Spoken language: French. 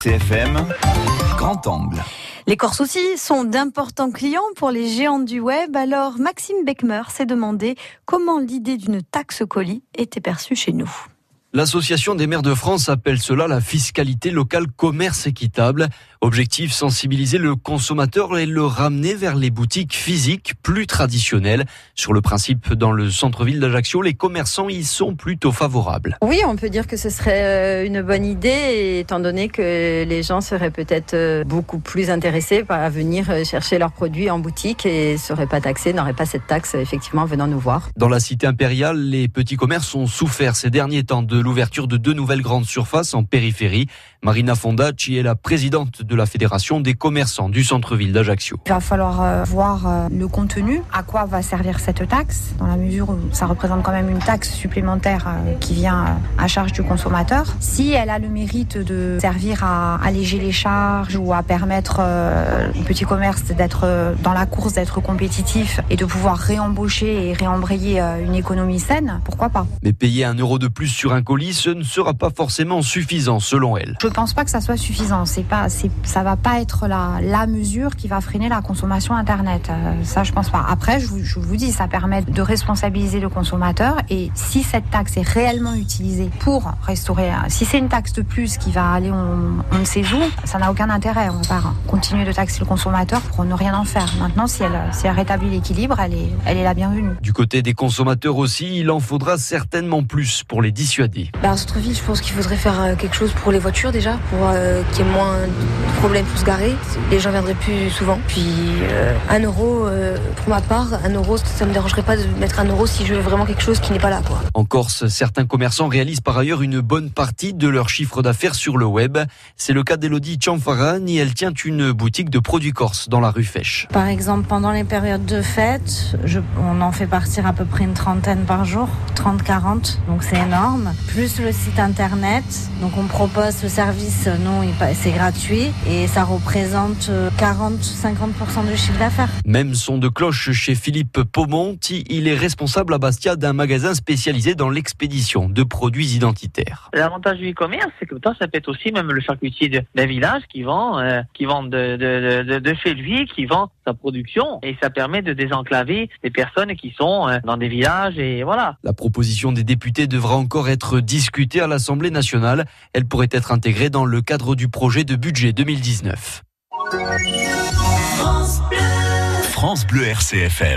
CFM, grand angle. Les Corses aussi sont d'importants clients pour les géants du web. Alors Maxime Beckmer s'est demandé comment l'idée d'une taxe colis était perçue chez nous. L'Association des maires de France appelle cela la fiscalité locale commerce équitable. Objectif sensibiliser le consommateur et le ramener vers les boutiques physiques plus traditionnelles. Sur le principe, dans le centre-ville d'Ajaccio, les commerçants y sont plutôt favorables. Oui, on peut dire que ce serait euh, une bonne idée, étant donné que les gens seraient peut-être euh, beaucoup plus intéressés à venir euh, chercher leurs produits en boutique et ne seraient pas taxés, n'auraient pas cette taxe effectivement venant nous voir. Dans la cité impériale, les petits commerces ont souffert ces derniers temps de l'ouverture de deux nouvelles grandes surfaces en périphérie. Marina Fondacci est la présidente de la Fédération des commerçants du centre-ville d'Ajaccio. Il va falloir euh, voir euh, le contenu, à quoi va servir cette taxe, dans la mesure où ça représente quand même une taxe supplémentaire euh, qui vient à charge du consommateur. Si elle a le mérite de servir à alléger les charges ou à permettre aux petits commerces d'être dans la course, d'être compétitifs et de pouvoir réembaucher et réembrayer une économie saine, pourquoi pas? Mais payer un euro de plus sur un colis, ce ne sera pas forcément suffisant selon elle. Je pense pas que ça soit suffisant. C'est pas, c'est, ça va pas être la, la mesure qui va freiner la consommation internet. Euh, ça, je pense pas. Après, je vous, je vous dis, ça permet de responsabiliser le consommateur. Et si cette taxe est réellement utilisée pour restaurer, si c'est une taxe de plus qui va aller, on, on ne sait où, ça n'a aucun intérêt. On va continuer de taxer le consommateur pour ne rien en faire. Maintenant, si elle, si elle rétablit l'équilibre, elle est, elle est la bienvenue. Du côté des consommateurs aussi, il en faudra certainement plus pour les dissuader. Bah, à Centre-ville, je pense qu'il faudrait faire euh, quelque chose pour les voitures déjà, pour euh, qu'il y ait moins de problèmes pour se garer. Les gens viendraient plus souvent. Puis euh, un euro, euh, pour ma part, un euro, ça me dérangerait pas de mettre un euro si je veux vraiment quelque chose qui n'est pas là. Quoi. En Corse, certains commerçants réalisent par ailleurs une bonne partie de leur chiffre d'affaires sur le web. C'est le cas d'Elodie Chanfaran et elle tient une boutique de produits corses dans la rue Fèche. Par exemple, pendant les périodes de fête, je, on en fait partir à peu près une trentaine par jour, 30-40, donc c'est énorme. Plus le site internet, donc on propose ce service, non, c'est gratuit et ça représente 40-50% du chiffre d'affaires. Même son de cloche chez Philippe Paumonti, il est responsable à Bastia d'un magasin spécialisé dans l'expédition de produits identitaires. L'avantage du e-commerce, c'est que toi, ça peut être aussi même le charcutier d'un village qui vend, euh, qui vend de, de, de, de, chez lui, qui vend sa production et ça permet de désenclaver les personnes qui sont euh, dans des villages et voilà. La proposition des députés devra encore être discutée à l'Assemblée nationale. Elle pourrait être intégrée dans le cadre du projet de budget 2019. France France Bleu RCFM.